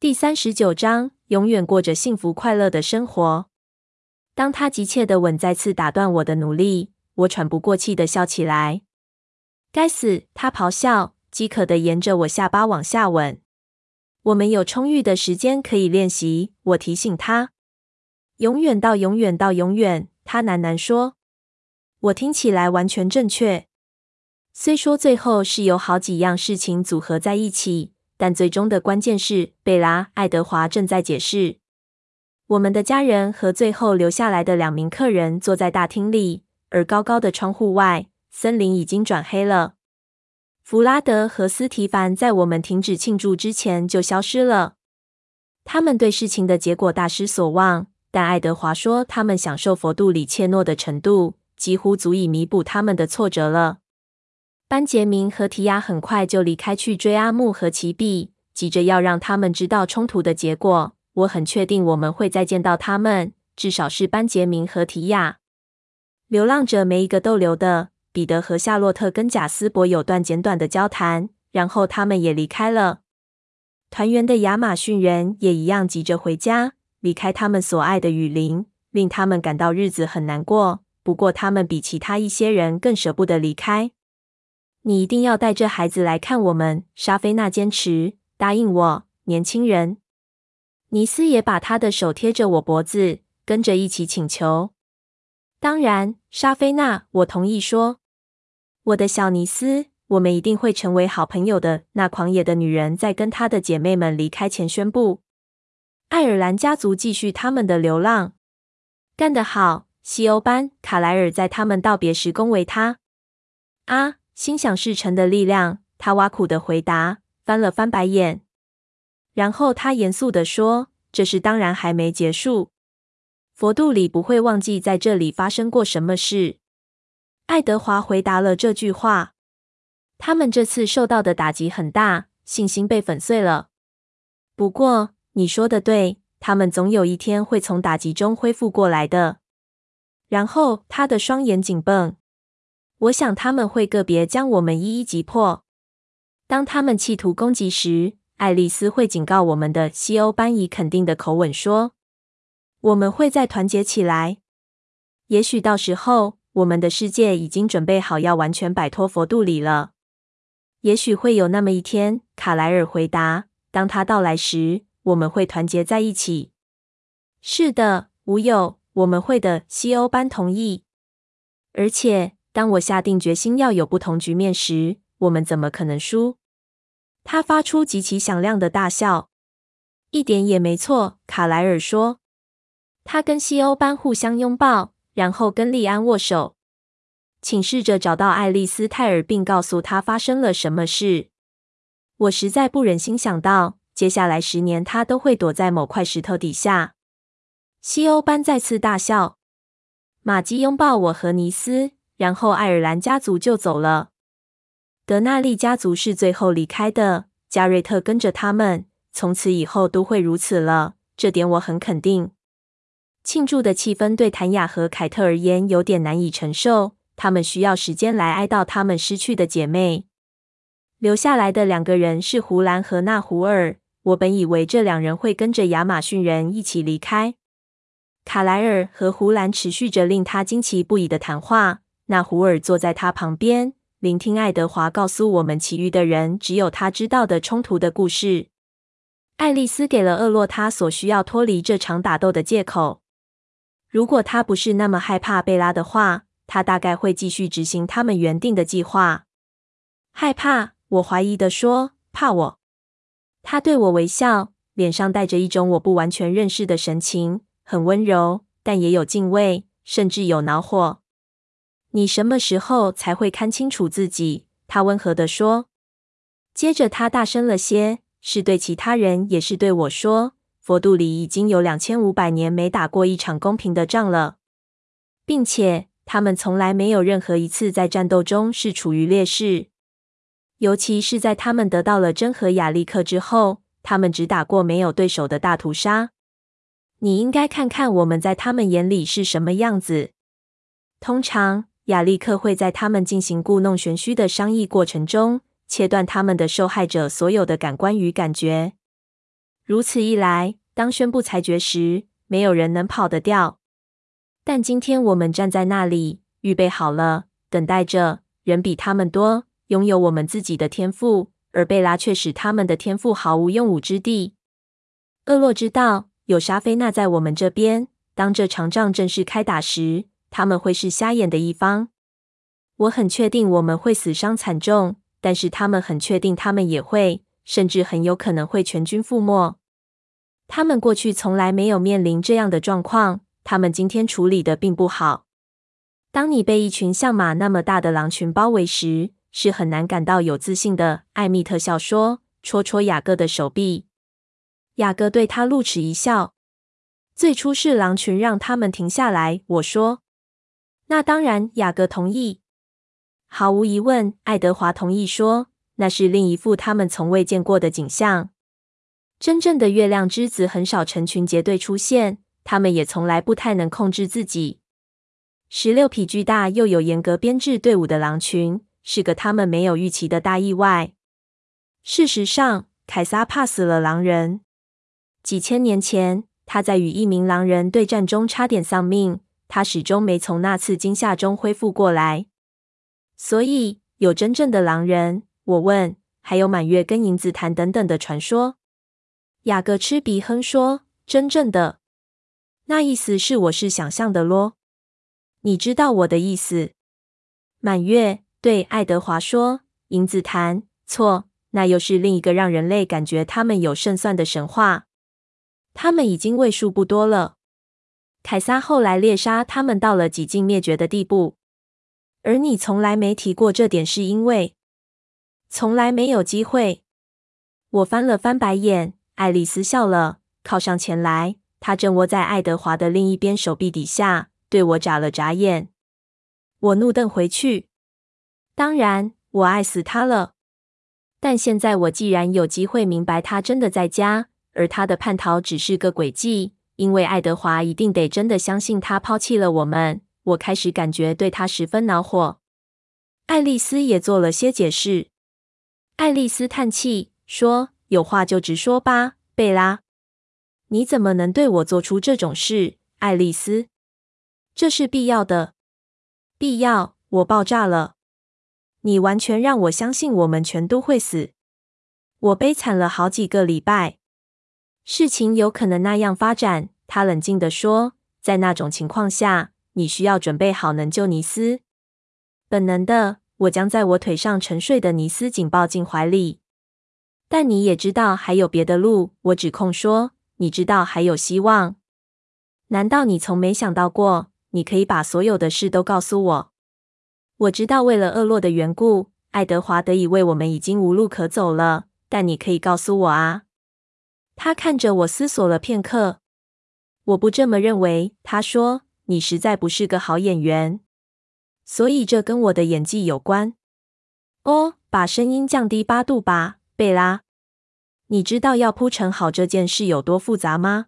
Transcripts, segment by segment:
第三十九章，永远过着幸福快乐的生活。当他急切的吻再次打断我的努力，我喘不过气的笑起来。该死！他咆哮，饥渴的沿着我下巴往下吻。我们有充裕的时间可以练习，我提醒他。永远到永远到永远，他喃喃说。我听起来完全正确。虽说最后是有好几样事情组合在一起。但最终的关键是，贝拉·爱德华正在解释。我们的家人和最后留下来的两名客人坐在大厅里，而高高的窗户外，森林已经转黑了。弗拉德和斯提凡在我们停止庆祝之前就消失了。他们对事情的结果大失所望，但爱德华说，他们享受佛度里怯懦的程度，几乎足以弥补他们的挫折了。班杰明和提亚很快就离开去追阿木和奇碧，急着要让他们知道冲突的结果。我很确定我们会再见到他们，至少是班杰明和提亚。流浪者没一个逗留的。彼得和夏洛特跟贾斯伯有段简短的交谈，然后他们也离开了。团圆的亚马逊人也一样急着回家，离开他们所爱的雨林，令他们感到日子很难过。不过他们比其他一些人更舍不得离开。你一定要带着孩子来看我们，莎菲娜坚持。答应我，年轻人。尼斯也把他的手贴着我脖子，跟着一起请求。当然，莎菲娜，我同意说。我的小尼斯，我们一定会成为好朋友的。那狂野的女人在跟她的姐妹们离开前宣布。爱尔兰家族继续他们的流浪。干得好，西欧班！卡莱尔在他们道别时恭维他。啊。心想事成的力量，他挖苦的回答，翻了翻白眼，然后他严肃地说：“这事当然还没结束。佛度里不会忘记在这里发生过什么事。”爱德华回答了这句话。他们这次受到的打击很大，信心被粉碎了。不过你说的对，他们总有一天会从打击中恢复过来的。然后他的双眼紧绷。我想他们会个别将我们一一击破。当他们企图攻击时，爱丽丝会警告我们的。西欧班以肯定的口吻说：“我们会再团结起来。也许到时候，我们的世界已经准备好要完全摆脱佛度里了。也许会有那么一天。”卡莱尔回答：“当他到来时，我们会团结在一起。”是的，无有，我们会的。西欧班同意，而且。当我下定决心要有不同局面时，我们怎么可能输？他发出极其响亮的大笑。一点也没错，卡莱尔说。他跟西欧班互相拥抱，然后跟利安握手。请试着找到爱丽丝泰尔，并告诉她发生了什么事。我实在不忍心想到，接下来十年他都会躲在某块石头底下。西欧班再次大笑。玛姬拥抱我和尼斯。然后爱尔兰家族就走了。德纳利家族是最后离开的，加瑞特跟着他们，从此以后都会如此了。这点我很肯定。庆祝的气氛对谭雅和凯特而言有点难以承受，他们需要时间来哀悼他们失去的姐妹。留下来的两个人是胡兰和纳胡尔。我本以为这两人会跟着亚马逊人一起离开。卡莱尔和胡兰持续着令他惊奇不已的谈话。那胡尔坐在他旁边，聆听爱德华告诉我们其余的人只有他知道的冲突的故事。爱丽丝给了厄洛他所需要脱离这场打斗的借口。如果他不是那么害怕贝拉的话，他大概会继续执行他们原定的计划。害怕？我怀疑地说。怕我？他对我微笑，脸上带着一种我不完全认识的神情，很温柔，但也有敬畏，甚至有恼火。你什么时候才会看清楚自己？他温和地说。接着他大声了些，是对其他人，也是对我说：“佛度里已经有两千五百年没打过一场公平的仗了，并且他们从来没有任何一次在战斗中是处于劣势。尤其是在他们得到了真和亚历克之后，他们只打过没有对手的大屠杀。你应该看看我们在他们眼里是什么样子。通常。”亚历克会在他们进行故弄玄虚的商议过程中，切断他们的受害者所有的感官与感觉。如此一来，当宣布裁决时，没有人能跑得掉。但今天我们站在那里，预备好了，等待着。人比他们多，拥有我们自己的天赋，而贝拉却使他们的天赋毫无用武之地。厄洛知道，有莎菲娜在我们这边，当这场仗正式开打时，他们会是瞎眼的一方。我很确定我们会死伤惨重，但是他们很确定他们也会，甚至很有可能会全军覆没。他们过去从来没有面临这样的状况，他们今天处理的并不好。当你被一群像马那么大的狼群包围时，是很难感到有自信的。艾米特笑说，戳戳雅各的手臂。雅各对他露齿一笑。最初是狼群让他们停下来，我说。那当然，雅各同意。毫无疑问，爱德华同意说，那是另一副他们从未见过的景象。真正的月亮之子很少成群结队出现，他们也从来不太能控制自己。十六匹巨大又有严格编制队伍的狼群，是个他们没有预期的大意外。事实上，凯撒怕死了狼人。几千年前，他在与一名狼人对战中差点丧命，他始终没从那次惊吓中恢复过来。所以，有真正的狼人？我问。还有满月跟银子潭等等的传说？雅各吃鼻哼说：“真正的？那意思是我是想象的咯。”你知道我的意思。满月对爱德华说：“银子潭，错，那又是另一个让人类感觉他们有胜算的神话。他们已经为数不多了。凯撒后来猎杀他们到了几近灭绝的地步，而你从来没提过这点，是因为从来没有机会。”我翻了翻白眼，爱丽丝笑了，靠上前来，她正窝在爱德华的另一边手臂底下。对我眨了眨眼，我怒瞪回去。当然，我爱死他了。但现在我既然有机会明白他真的在家，而他的叛逃只是个诡计，因为爱德华一定得真的相信他抛弃了我们。我开始感觉对他十分恼火。爱丽丝也做了些解释。爱丽丝叹气说：“有话就直说吧，贝拉。你怎么能对我做出这种事，爱丽丝？”这是必要的，必要！我爆炸了。你完全让我相信我们全都会死。我悲惨了好几个礼拜。事情有可能那样发展，他冷静地说。在那种情况下，你需要准备好能救尼斯。本能的，我将在我腿上沉睡的尼斯紧抱进怀里。但你也知道还有别的路。我指控说，你知道还有希望。难道你从没想到过？你可以把所有的事都告诉我。我知道，为了厄洛的缘故，爱德华得以为我们已经无路可走了。但你可以告诉我啊。他看着我，思索了片刻。我不这么认为。他说：“你实在不是个好演员，所以这跟我的演技有关。”哦，把声音降低八度吧，贝拉。你知道要铺陈好这件事有多复杂吗？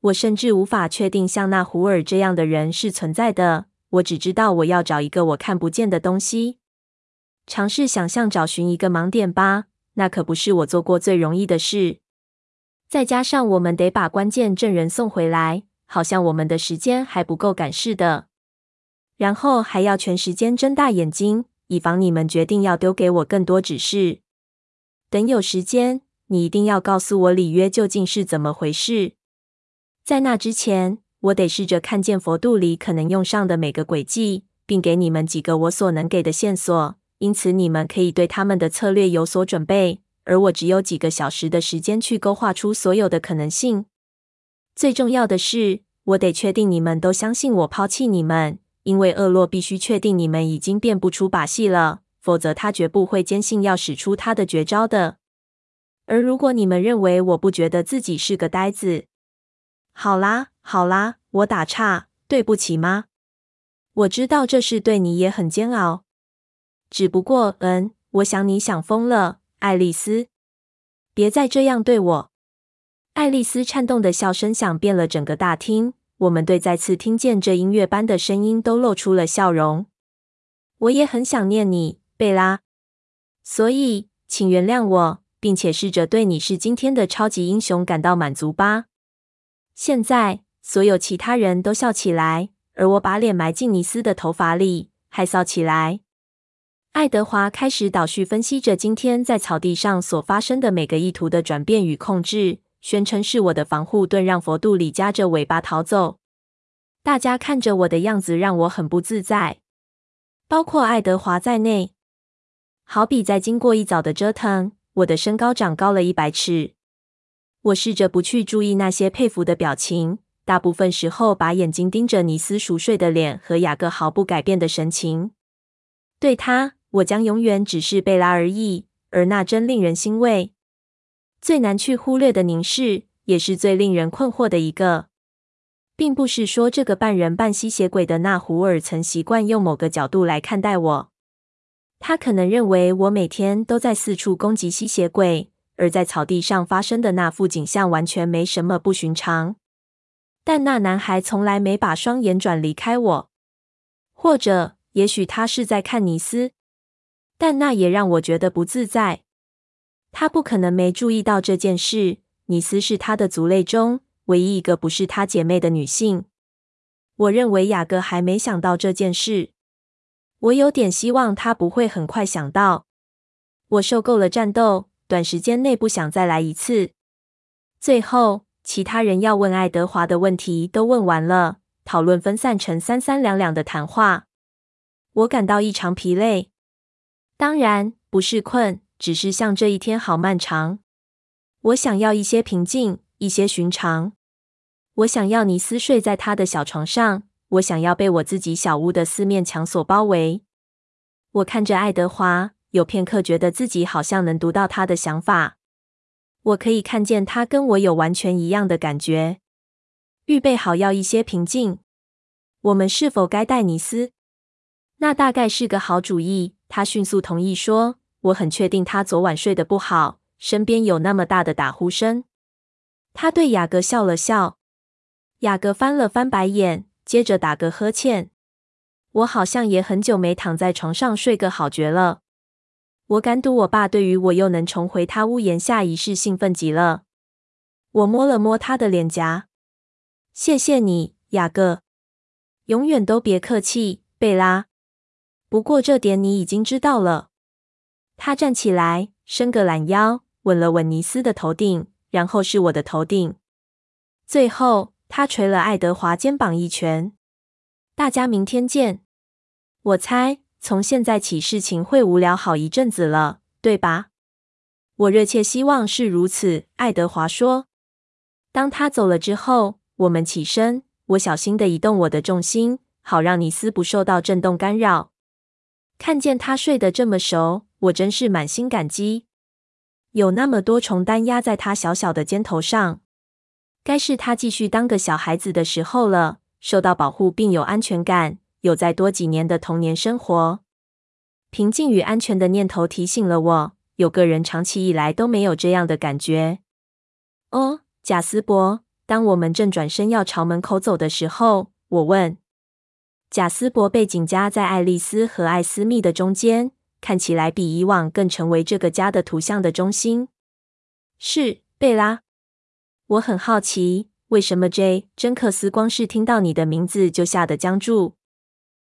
我甚至无法确定像那胡尔这样的人是存在的。我只知道我要找一个我看不见的东西。尝试想象找寻一个盲点吧，那可不是我做过最容易的事。再加上我们得把关键证人送回来，好像我们的时间还不够赶似的。然后还要全时间睁大眼睛，以防你们决定要丢给我更多指示。等有时间，你一定要告诉我里约究竟是怎么回事。在那之前，我得试着看见佛度里可能用上的每个诡计，并给你们几个我所能给的线索。因此，你们可以对他们的策略有所准备。而我只有几个小时的时间去勾画出所有的可能性。最重要的是，我得确定你们都相信我抛弃你们，因为厄洛必须确定你们已经变不出把戏了，否则他绝不会坚信要使出他的绝招的。而如果你们认为我不觉得自己是个呆子，好啦，好啦，我打岔，对不起吗？我知道这事对你也很煎熬。只不过，嗯，我想你想疯了，爱丽丝。别再这样对我。爱丽丝颤动的笑声响遍了整个大厅。我们对再次听见这音乐般的声音都露出了笑容。我也很想念你，贝拉。所以，请原谅我，并且试着对你是今天的超级英雄感到满足吧。现在，所有其他人都笑起来，而我把脸埋进尼斯的头发里，害臊起来。爱德华开始倒叙分析着今天在草地上所发生的每个意图的转变与控制，宣称是我的防护盾让佛度里夹着尾巴逃走。大家看着我的样子让我很不自在，包括爱德华在内。好比在经过一早的折腾，我的身高长高了一百尺。我试着不去注意那些佩服的表情，大部分时候把眼睛盯着尼斯熟睡的脸和雅各毫不改变的神情。对他。我将永远只是贝拉而已，而那真令人欣慰。最难去忽略的凝视，也是最令人困惑的一个，并不是说这个半人半吸血鬼的纳胡尔曾习惯用某个角度来看待我。他可能认为我每天都在四处攻击吸血鬼，而在草地上发生的那副景象完全没什么不寻常。但那男孩从来没把双眼转离开我，或者也许他是在看尼斯。但那也让我觉得不自在。他不可能没注意到这件事。尼斯是他的族类中唯一一个不是他姐妹的女性。我认为雅各还没想到这件事。我有点希望他不会很快想到。我受够了战斗，短时间内不想再来一次。最后，其他人要问爱德华的问题都问完了，讨论分散成三三两两的谈话。我感到异常疲累。当然不是困，只是像这一天好漫长。我想要一些平静，一些寻常。我想要尼斯睡在他的小床上，我想要被我自己小屋的四面墙所包围。我看着爱德华，有片刻觉得自己好像能读到他的想法。我可以看见他跟我有完全一样的感觉。预备好要一些平静。我们是否该带尼斯？那大概是个好主意。他迅速同意说：“我很确定他昨晚睡得不好，身边有那么大的打呼声。”他对雅各笑了笑，雅各翻了翻白眼，接着打个呵欠。我好像也很久没躺在床上睡个好觉了。我敢赌我爸对于我又能重回他屋檐下一事兴奋极了。我摸了摸他的脸颊，谢谢你，雅各。永远都别客气，贝拉。不过这点你已经知道了。他站起来，伸个懒腰，吻了吻尼斯的头顶，然后是我的头顶。最后，他捶了爱德华肩膀一拳。大家明天见。我猜，从现在起事情会无聊好一阵子了，对吧？我热切希望是如此。爱德华说。当他走了之后，我们起身。我小心地移动我的重心，好让尼斯不受到震动干扰。看见他睡得这么熟，我真是满心感激。有那么多重担压在他小小的肩头上，该是他继续当个小孩子的时候了。受到保护并有安全感，有再多几年的童年生活。平静与安全的念头提醒了我，有个人长期以来都没有这样的感觉。哦，贾斯伯，当我们正转身要朝门口走的时候，我问。贾斯伯背景夹在爱丽丝和艾斯密的中间，看起来比以往更成为这个家的图像的中心。是，贝拉。我很好奇，为什么 J. 珍克斯光是听到你的名字就吓得僵住？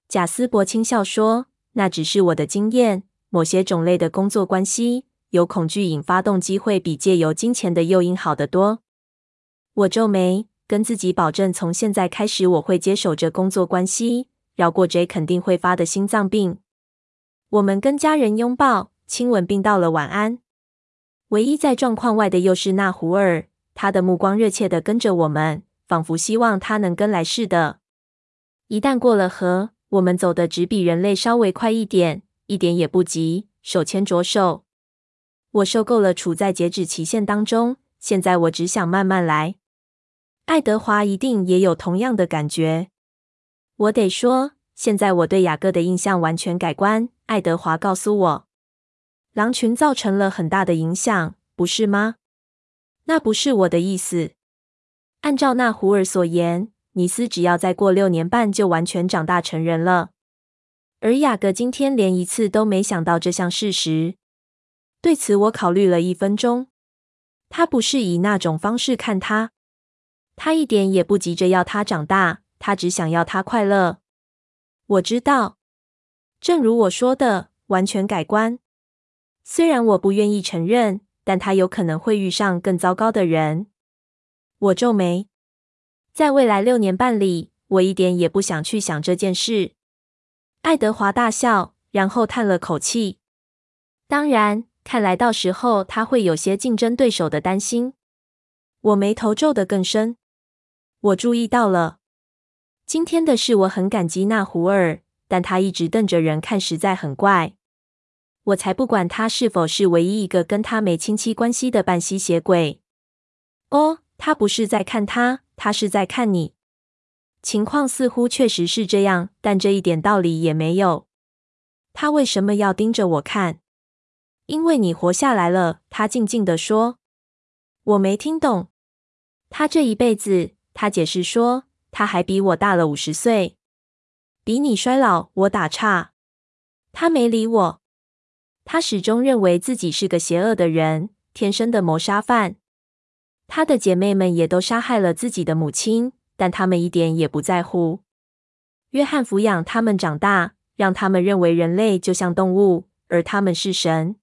贾斯伯轻笑说：“那只是我的经验。某些种类的工作关系，由恐惧引发动机会比借由金钱的诱因好得多。”我皱眉。跟自己保证，从现在开始我会接手这工作关系，绕过 J 肯定会发的心脏病。我们跟家人拥抱、亲吻，并道了晚安。唯一在状况外的又是那胡尔，他的目光热切地跟着我们，仿佛希望他能跟来似的。一旦过了河，我们走的只比人类稍微快一点，一点也不急，手牵着手。我受够了处在截止期限当中，现在我只想慢慢来。爱德华一定也有同样的感觉。我得说，现在我对雅各的印象完全改观。爱德华告诉我，狼群造成了很大的影响，不是吗？那不是我的意思。按照那胡尔所言，尼斯只要再过六年半就完全长大成人了。而雅各今天连一次都没想到这项事实。对此，我考虑了一分钟。他不是以那种方式看他，他一点也不急着要他长大，他只想要他快乐。我知道，正如我说的，完全改观。虽然我不愿意承认，但他有可能会遇上更糟糕的人。我皱眉，在未来六年半里，我一点也不想去想这件事。爱德华大笑，然后叹了口气。当然。看来到时候他会有些竞争对手的担心。我眉头皱得更深。我注意到了，今天的事我很感激那胡尔，但他一直瞪着人看，实在很怪。我才不管他是否是唯一一个跟他没亲戚关系的半吸血鬼。哦，他不是在看他，他是在看你。情况似乎确实是这样，但这一点道理也没有。他为什么要盯着我看？因为你活下来了，他静静地说。我没听懂。他这一辈子，他解释说，他还比我大了五十岁。比你衰老，我打岔。他没理我。他始终认为自己是个邪恶的人，天生的谋杀犯。他的姐妹们也都杀害了自己的母亲，但他们一点也不在乎。约翰抚养他们长大，让他们认为人类就像动物，而他们是神。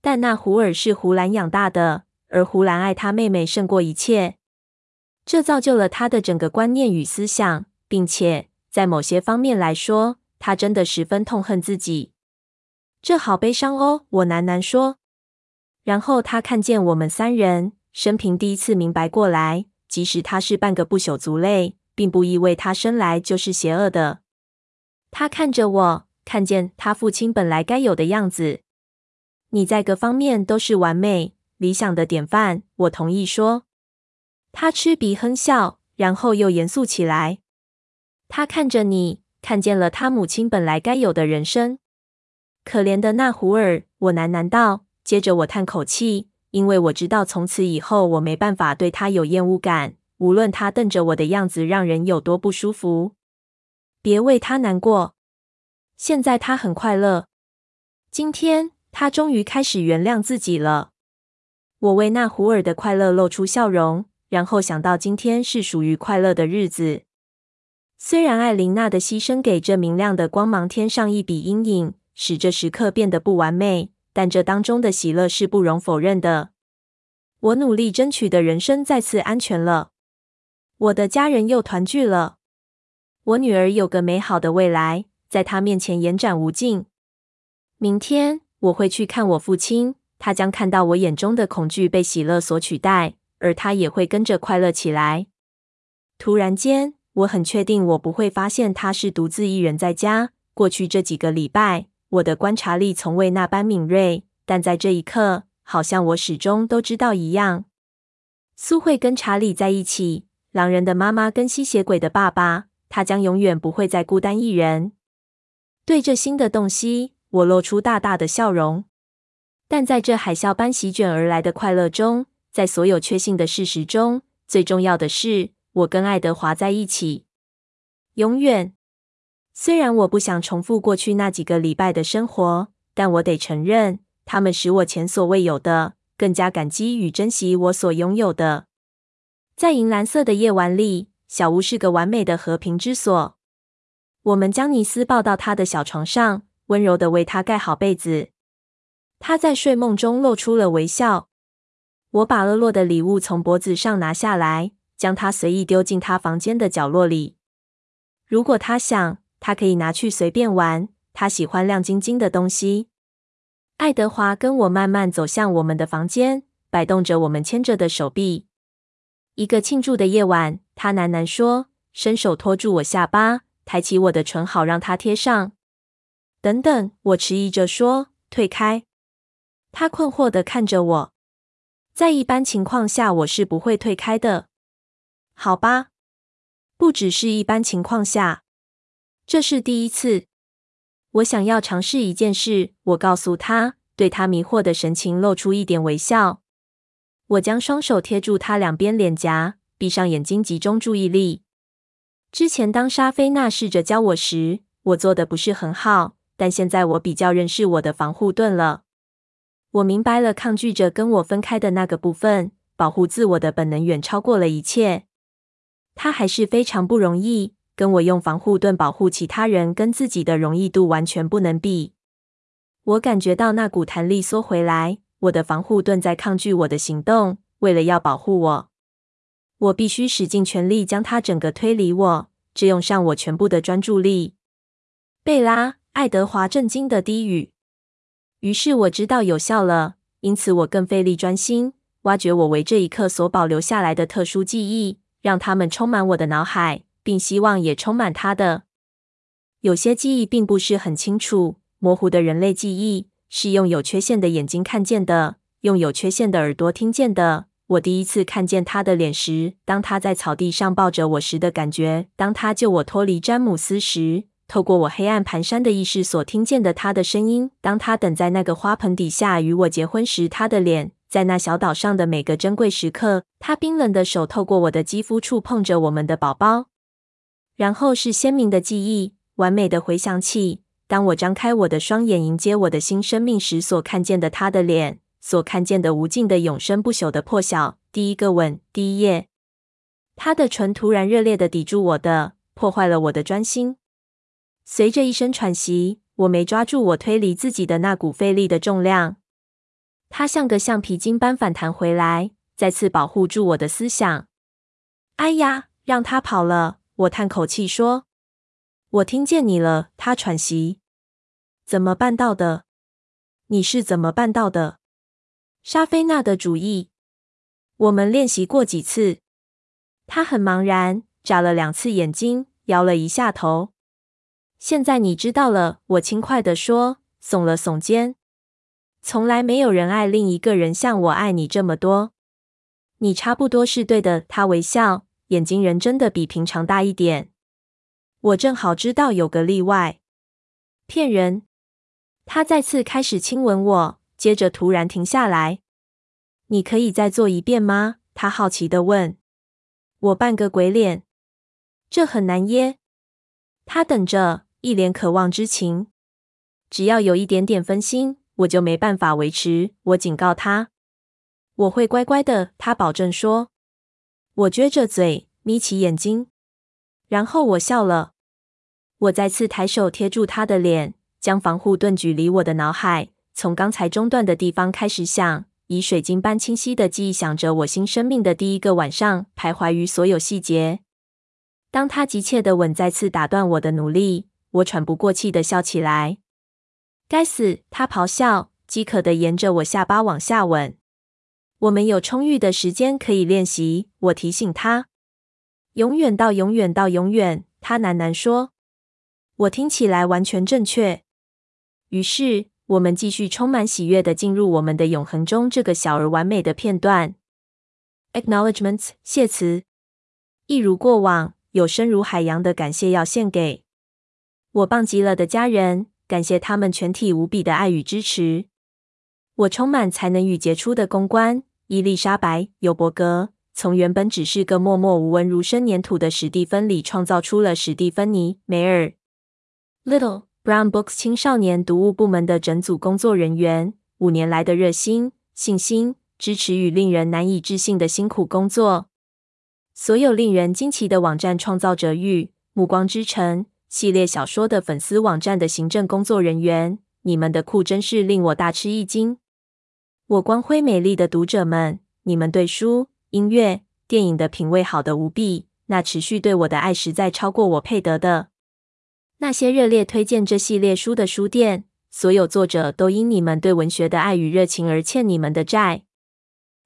但那胡尔是胡兰养大的，而胡兰爱他妹妹胜过一切，这造就了他的整个观念与思想，并且在某些方面来说，他真的十分痛恨自己。这好悲伤哦，我喃喃说。然后他看见我们三人，生平第一次明白过来，即使他是半个不朽族类，并不意味他生来就是邪恶的。他看着我，看见他父亲本来该有的样子。你在各方面都是完美、理想的典范。我同意说。他嗤鼻哼笑，然后又严肃起来。他看着你，看见了他母亲本来该有的人生。可怜的纳胡尔，我喃喃道。接着我叹口气，因为我知道从此以后我没办法对他有厌恶感，无论他瞪着我的样子让人有多不舒服。别为他难过。现在他很快乐。今天。他终于开始原谅自己了。我为纳胡尔的快乐露出笑容，然后想到今天是属于快乐的日子。虽然艾琳娜的牺牲给这明亮的光芒添上一笔阴影，使这时刻变得不完美，但这当中的喜乐是不容否认的。我努力争取的人生再次安全了，我的家人又团聚了，我女儿有个美好的未来，在她面前延展无尽。明天。我会去看我父亲，他将看到我眼中的恐惧被喜乐所取代，而他也会跟着快乐起来。突然间，我很确定我不会发现他是独自一人在家。过去这几个礼拜，我的观察力从未那般敏锐，但在这一刻，好像我始终都知道一样。苏慧跟查理在一起，狼人的妈妈跟吸血鬼的爸爸，他将永远不会再孤单一人。对这新的洞悉。我露出大大的笑容，但在这海啸般席卷而来的快乐中，在所有确信的事实中，最重要的是，我跟爱德华在一起，永远。虽然我不想重复过去那几个礼拜的生活，但我得承认，他们使我前所未有的更加感激与珍惜我所拥有的。在银蓝色的夜晚里，小屋是个完美的和平之所。我们将尼斯抱到他的小床上。温柔地为他盖好被子，他在睡梦中露出了微笑。我把厄洛的礼物从脖子上拿下来，将它随意丢进他房间的角落里。如果他想，他可以拿去随便玩。他喜欢亮晶晶的东西。爱德华跟我慢慢走向我们的房间，摆动着我们牵着的手臂。一个庆祝的夜晚，他喃喃说，伸手托住我下巴，抬起我的唇，好让他贴上。等等，我迟疑着说：“退开。”他困惑的看着我。在一般情况下，我是不会退开的。好吧，不只是一般情况下，这是第一次。我想要尝试一件事。我告诉他，对他迷惑的神情露出一点微笑。我将双手贴住他两边脸颊，闭上眼睛，集中注意力。之前，当莎菲娜试着教我时，我做的不是很好。但现在我比较认识我的防护盾了。我明白了，抗拒着跟我分开的那个部分，保护自我的本能远超过了一切。他还是非常不容易，跟我用防护盾保护其他人跟自己的容易度完全不能比。我感觉到那股弹力缩回来，我的防护盾在抗拒我的行动，为了要保护我，我必须使尽全力将它整个推离我，只用上我全部的专注力。贝拉·爱德华震惊的低语。于是我知道有效了，因此我更费力专心，挖掘我为这一刻所保留下来的特殊记忆。让他们充满我的脑海，并希望也充满他的。有些记忆并不是很清楚，模糊的人类记忆是用有缺陷的眼睛看见的，用有缺陷的耳朵听见的。我第一次看见他的脸时，当他在草地上抱着我时的感觉，当他救我脱离詹姆斯时，透过我黑暗蹒跚的意识所听见的他的声音，当他等在那个花盆底下与我结婚时，他的脸。在那小岛上的每个珍贵时刻，他冰冷的手透过我的肌肤触碰着我们的宝宝。然后是鲜明的记忆，完美的回想起，当我张开我的双眼迎接我的新生命时所看见的他的脸，所看见的无尽的永生不朽的破晓。第一个吻，第一页，他的唇突然热烈的抵住我的，破坏了我的专心。随着一声喘息，我没抓住我推离自己的那股费力的重量。它像个橡皮筋般反弹回来，再次保护住我的思想。哎呀，让他跑了！我叹口气说：“我听见你了。”他喘息：“怎么办到的？你是怎么办到的？”莎菲娜的主意。我们练习过几次。他很茫然，眨了两次眼睛，摇了一下头。现在你知道了，我轻快地说，耸了耸肩。从来没有人爱另一个人像我爱你这么多。你差不多是对的。他微笑，眼睛仍真的比平常大一点。我正好知道有个例外。骗人。他再次开始亲吻我，接着突然停下来。你可以再做一遍吗？他好奇的问。我扮个鬼脸。这很难耶。他等着，一脸渴望之情。只要有一点点分心。我就没办法维持。我警告他，我会乖乖的。他保证说。我撅着嘴，眯起眼睛，然后我笑了。我再次抬手贴住他的脸，将防护盾举离我的脑海，从刚才中断的地方开始想，以水晶般清晰的记忆想着我新生命的第一个晚上，徘徊于所有细节。当他急切的吻再次打断我的努力，我喘不过气的笑起来。该死！他咆哮，饥渴的沿着我下巴往下吻。我们有充裕的时间可以练习，我提醒他。永远到永远到永远，他喃喃说。我听起来完全正确。于是，我们继续充满喜悦的进入我们的永恒中这个小而完美的片段。Acknowledgements，谢词。一如过往，有深如海洋的感谢要献给我棒极了的家人。感谢他们全体无比的爱与支持。我充满才能与杰出的公关伊丽莎白·尤伯格，从原本只是个默默无闻、如生粘土的史蒂芬里，创造出了史蒂芬妮·梅尔。Little Brown Books 青少年读物部门的整组工作人员，五年来的热心、信心、支持与令人难以置信的辛苦工作。所有令人惊奇的网站创造者与暮光之城。系列小说的粉丝网站的行政工作人员，你们的酷真是令我大吃一惊。我光辉美丽的读者们，你们对书、音乐、电影的品味好的无比，那持续对我的爱实在超过我配得的。那些热烈推荐这系列书的书店，所有作者都因你们对文学的爱与热情而欠你们的债。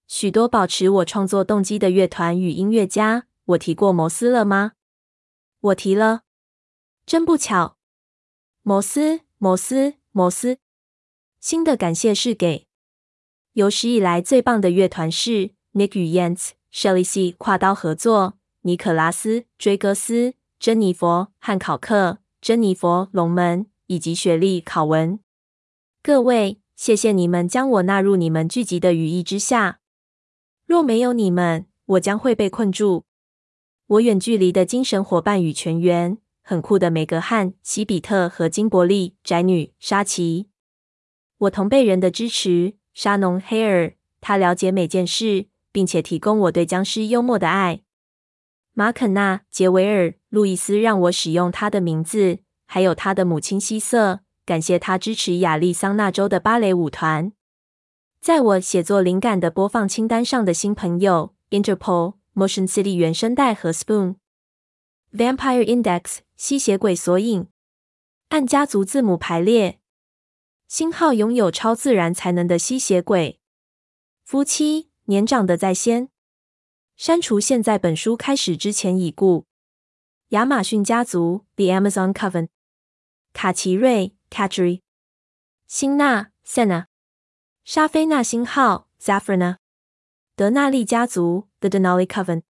许多保持我创作动机的乐团与音乐家，我提过摩斯了吗？我提了。真不巧，摩斯，摩斯，摩斯。新的感谢是给有史以来最棒的乐团是 Nick 与 Jens、Shelly C 跨刀合作，尼可拉斯、追戈斯、珍妮佛、汉考克、珍妮佛、龙门以及雪莉、考文。各位，谢谢你们将我纳入你们聚集的羽翼之下。若没有你们，我将会被困住。我远距离的精神伙伴与全员。很酷的梅格汉、西比特和金伯利，宅女沙琪。我同辈人的支持，沙农·黑尔，他了解每件事，并且提供我对僵尸幽默的爱。马肯纳·杰维尔·路易斯让我使用他的名字，还有他的母亲希瑟。感谢他支持亚利桑那州的芭蕾舞团。在我写作灵感的播放清单上的新朋友：Interpol、Motion City 原声带和 Spoon。Vampire Index 吸血鬼索引，按家族字母排列。星号拥有超自然才能的吸血鬼。夫妻年长的在先。删除现在本书开始之前已故。亚马逊家族 The Amazon Coven。卡奇瑞 Katri。辛娜 Senna。沙菲娜星号 Zafrana。德纳利家族 The Denali Coven。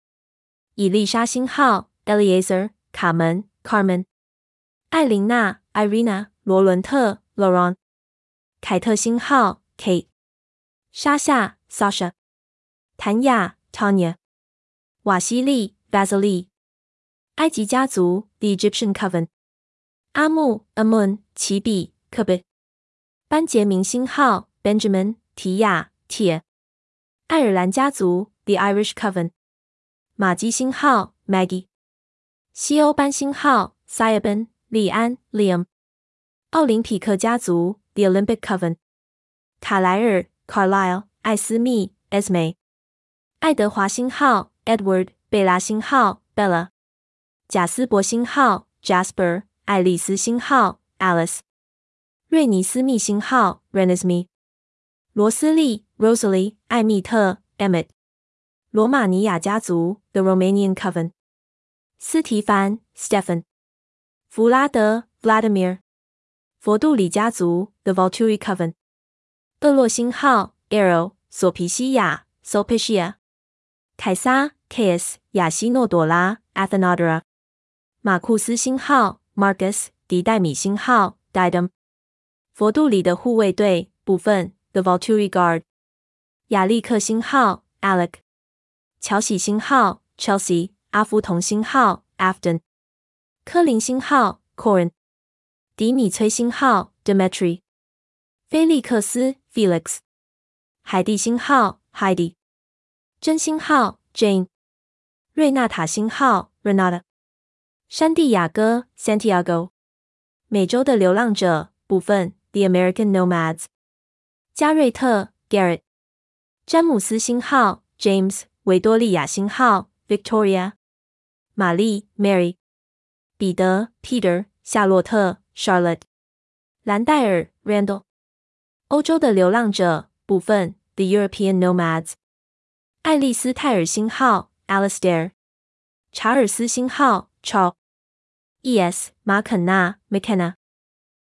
伊丽莎星号 eleazer。卡门 Carmen。艾琳娜 Irina。罗伦特 Laurent。凯特星号 Kate。莎夏 Sasha。谭雅 Tanya。瓦西利 Vasily。埃及家族 The Egyptian Coven。阿木 Amun。奇比 Kebet。班杰明星号 Benjamin。提亚 Tia。爱尔兰家族 The Irish Coven。玛姬星号 Maggie。西欧班星号 Siaben。利安 Liam。奥林匹克家族 The Olympic Coven。卡莱尔 Carlisle。艾斯密 Esme。爱德华星号 Edward。贝拉星号 Bella。贾斯伯星号 Jasper。爱丽丝星号 Alice。瑞尼斯密星号 Renesmee。罗斯利 Rosalie。艾密特 （Emmet）。罗马尼亚家族 The Romanian Coven。斯提凡 Stephen。弗拉德 Vladimir。佛杜里家族 The Volturi Coven。厄洛星号 Arrow。索皮西亚 （Sopicia）。凯撒 Caius。亚西诺朵拉 Athenodora。马库斯星号 Marcus。迪戴米星号 （Didem）。佛杜里的护卫队部分 The Volturi Guard。亚历克星号 Alec。乔喜星号 Chelsea。阿夫同星号 Afton。科林星号 Corin。迪米崔星号 Dimitri，。菲利克斯 Felix。海蒂星号 Heidi。真星号 Jane。瑞纳塔星号 Renata。山地亚哥 Santiago。美洲的流浪者部分 The American Nomads。加瑞特 Garrett。詹姆斯星号 James。维多利亚星号 Victoria。玛丽 Mary。彼得 Peter。夏洛特 Charlotte。兰戴尔 Randall。欧洲的流浪者部分 The European Nomads。爱丽丝泰尔星号 Alistair。查尔斯星号 Charles。E.S. 马肯纳 McKenna。